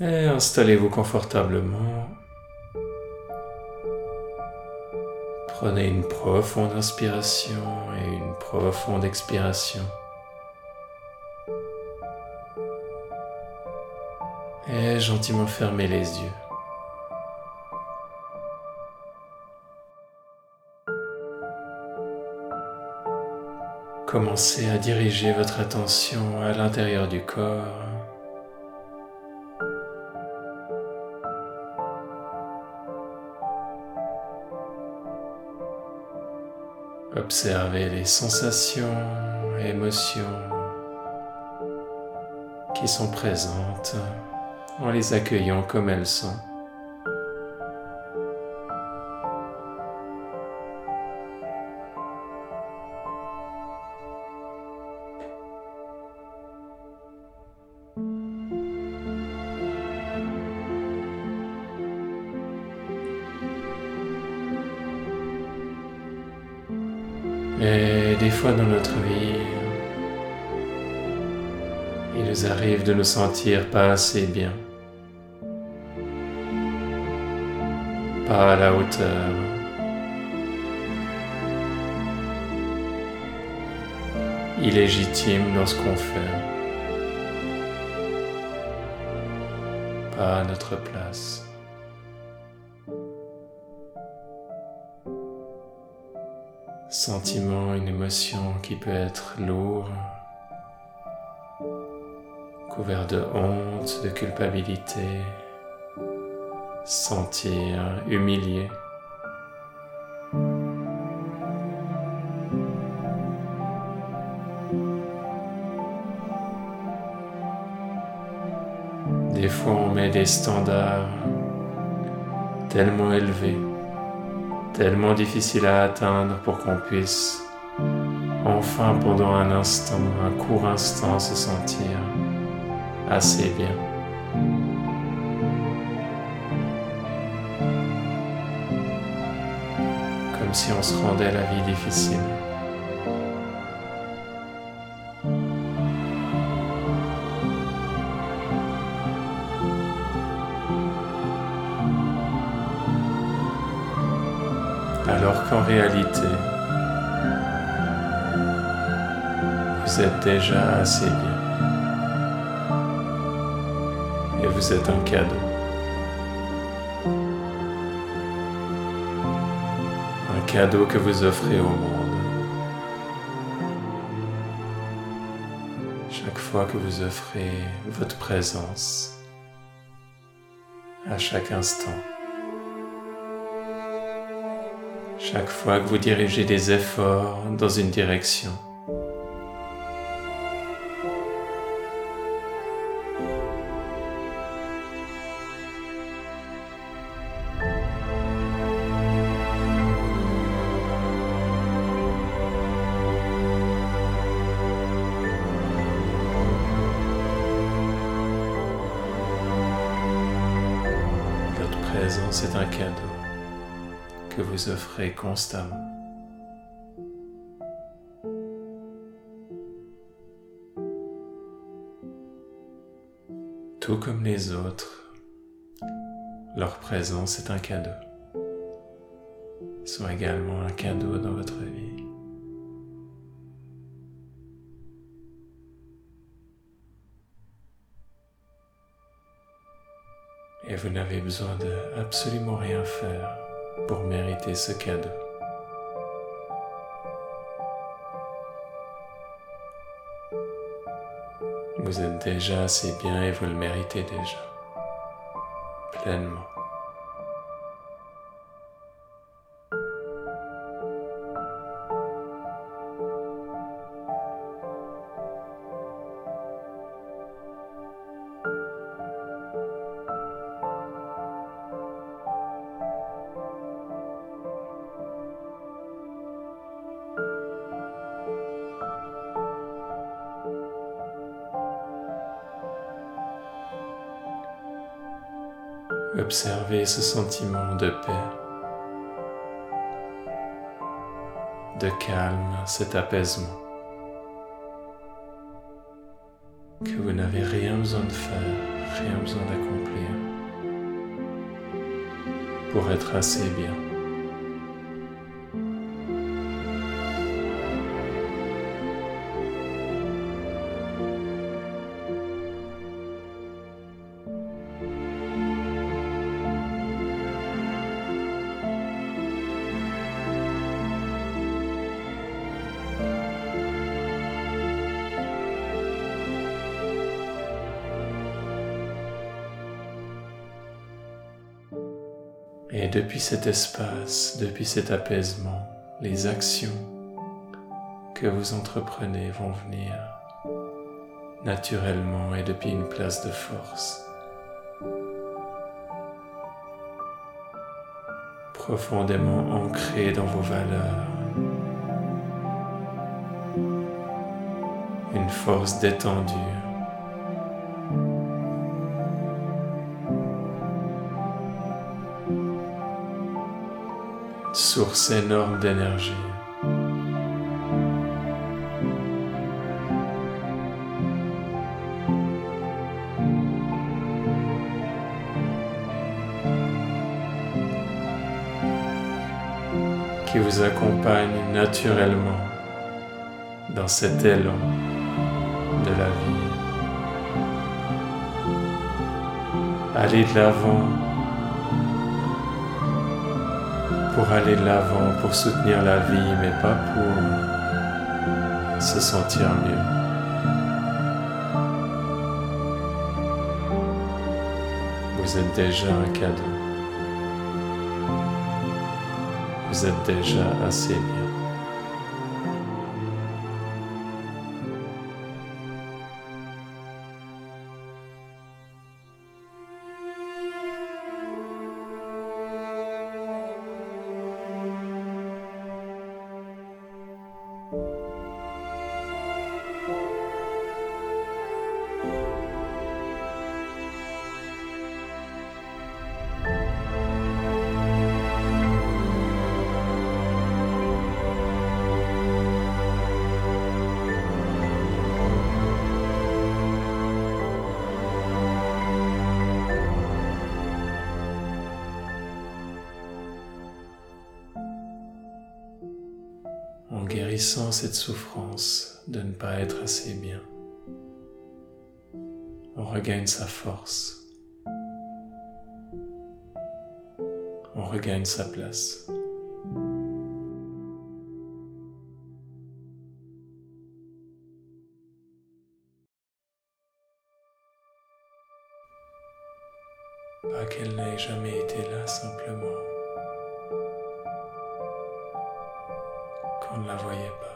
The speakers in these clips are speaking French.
Et installez-vous confortablement. Prenez une profonde inspiration et une profonde expiration. Et gentiment fermez les yeux. Commencez à diriger votre attention à l'intérieur du corps. Observez les sensations émotions qui sont présentes en les accueillant comme elles sont. Et des fois dans notre vie, il nous arrive de nous sentir pas assez bien, pas à la hauteur. illégitime dans ce qu'on fait, pas à notre place. Sentiment, une émotion qui peut être lourde, couvert de honte, de culpabilité, sentir humilié. Des fois on met des standards tellement élevés tellement difficile à atteindre pour qu'on puisse enfin pendant un instant, un court instant se sentir assez bien. Comme si on se rendait la vie difficile. Vous êtes déjà assez bien. Et vous êtes un cadeau. Un cadeau que vous offrez au monde. Chaque fois que vous offrez votre présence, à chaque instant. Chaque fois que vous dirigez des efforts dans une direction. Votre présence est un cadeau que vous offrez constamment. Tout comme les autres, leur présence est un cadeau. Sont également un cadeau dans votre vie. Et vous n'avez besoin de absolument rien faire pour mériter ce cadeau. Vous êtes déjà assez bien et vous le méritez déjà, pleinement. Observez ce sentiment de paix, de calme, cet apaisement, que vous n'avez rien besoin de faire, rien besoin d'accomplir pour être assez bien. Et depuis cet espace, depuis cet apaisement, les actions que vous entreprenez vont venir naturellement et depuis une place de force. Profondément ancré dans vos valeurs. Une force détendue source énorme d'énergie. qui vous accompagne naturellement dans cet élan de la vie. Allez de l'avant pour aller de l'avant, pour soutenir la vie, mais pas pour se sentir mieux. Vous êtes déjà un cadeau. Vous êtes déjà assez bien. Cette souffrance de ne pas être assez bien. On regagne sa force. On regagne sa place. Pas qu'elle n'ait jamais été là simplement. Ne la voyait pas.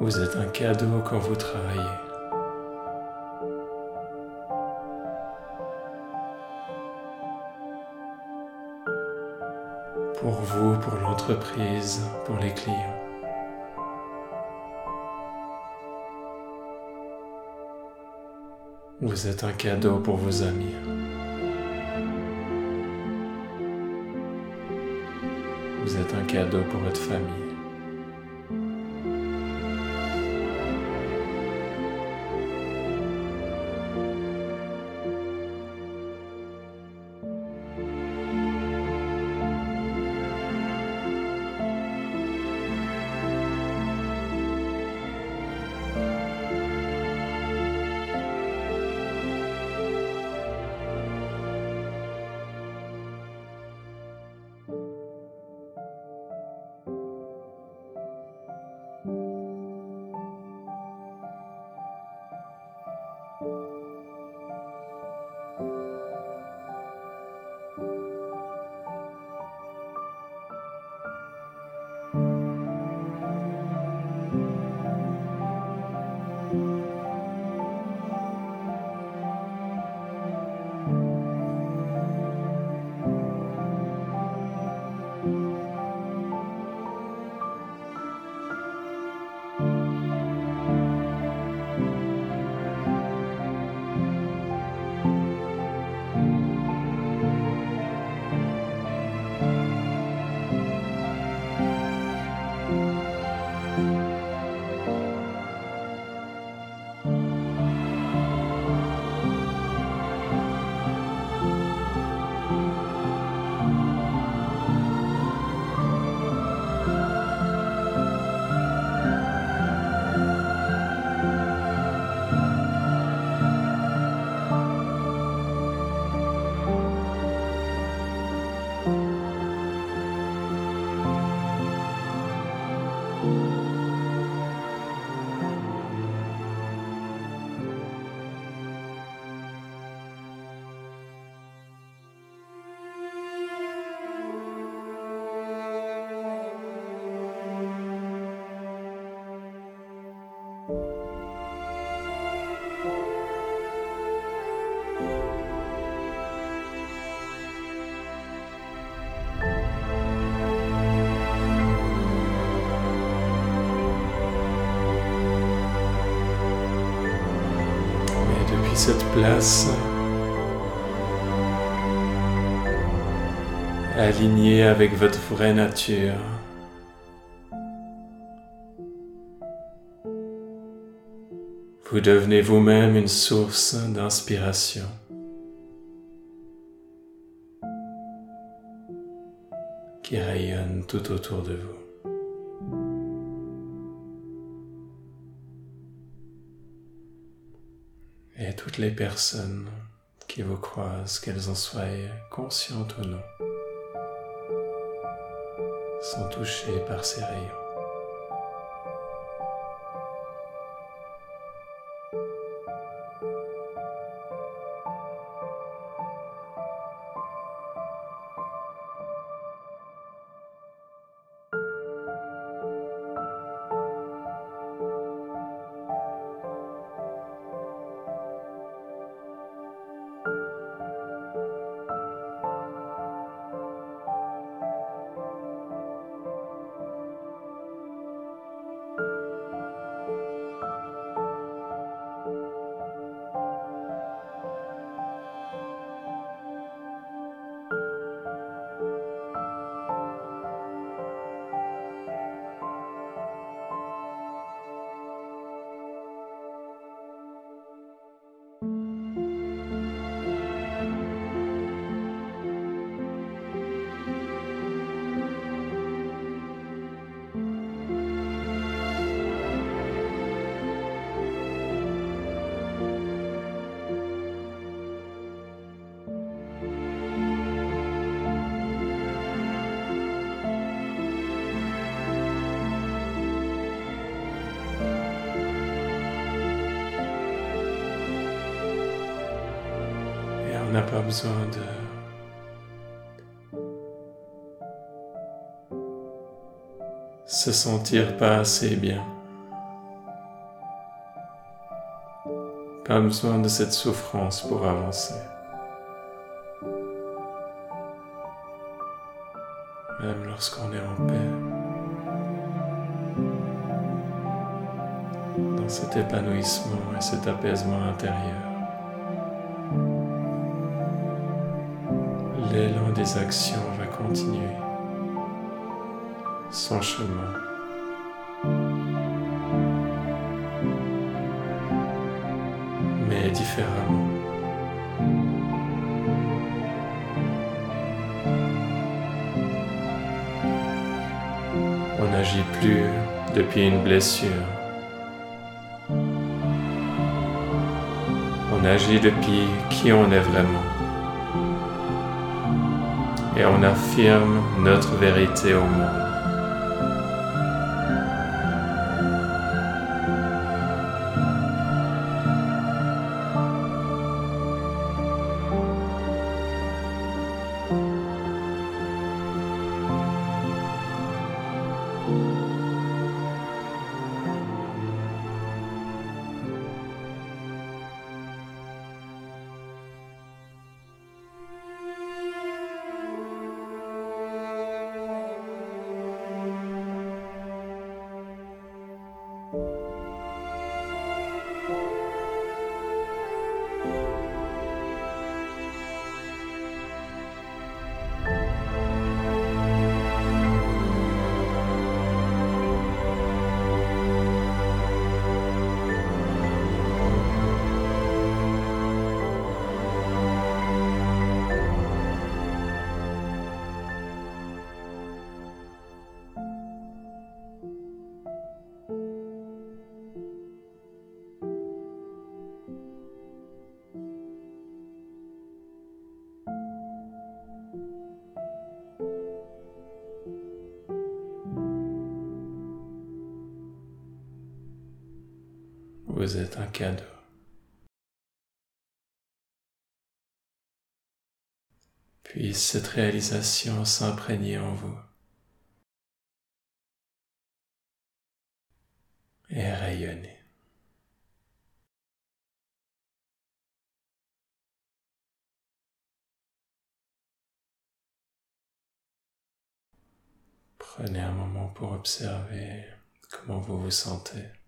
Vous êtes un cadeau quand vous travaillez. Pour vous, pour l'entreprise, pour les clients. Vous êtes un cadeau pour vos amis. Vous êtes un cadeau pour votre famille. Cette place alignée avec votre vraie nature. Vous devenez vous-même une source d'inspiration. qui rayonne tout autour de vous. Et toutes les personnes qui vous croisent, qu'elles en soient conscientes ou non, sont touchées par ces rayons. Pas besoin de se sentir pas assez bien. Pas besoin de cette souffrance pour avancer. Même lorsqu'on est en paix. Dans cet épanouissement et cet apaisement intérieur. L'élan des actions va continuer son chemin. Mais différemment. On n'agit plus depuis une blessure. On agit depuis qui on est vraiment et on affirme notre vérité au monde. Vous êtes un cadeau. Puisse cette réalisation s'imprégner en vous et rayonner. Prenez un moment pour observer comment vous vous sentez.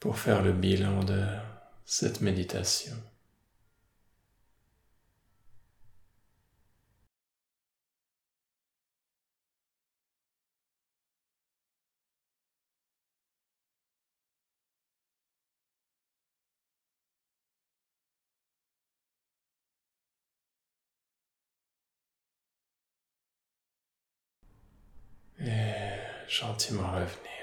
Pour faire le bilan de cette méditation. Et gentiment revenir.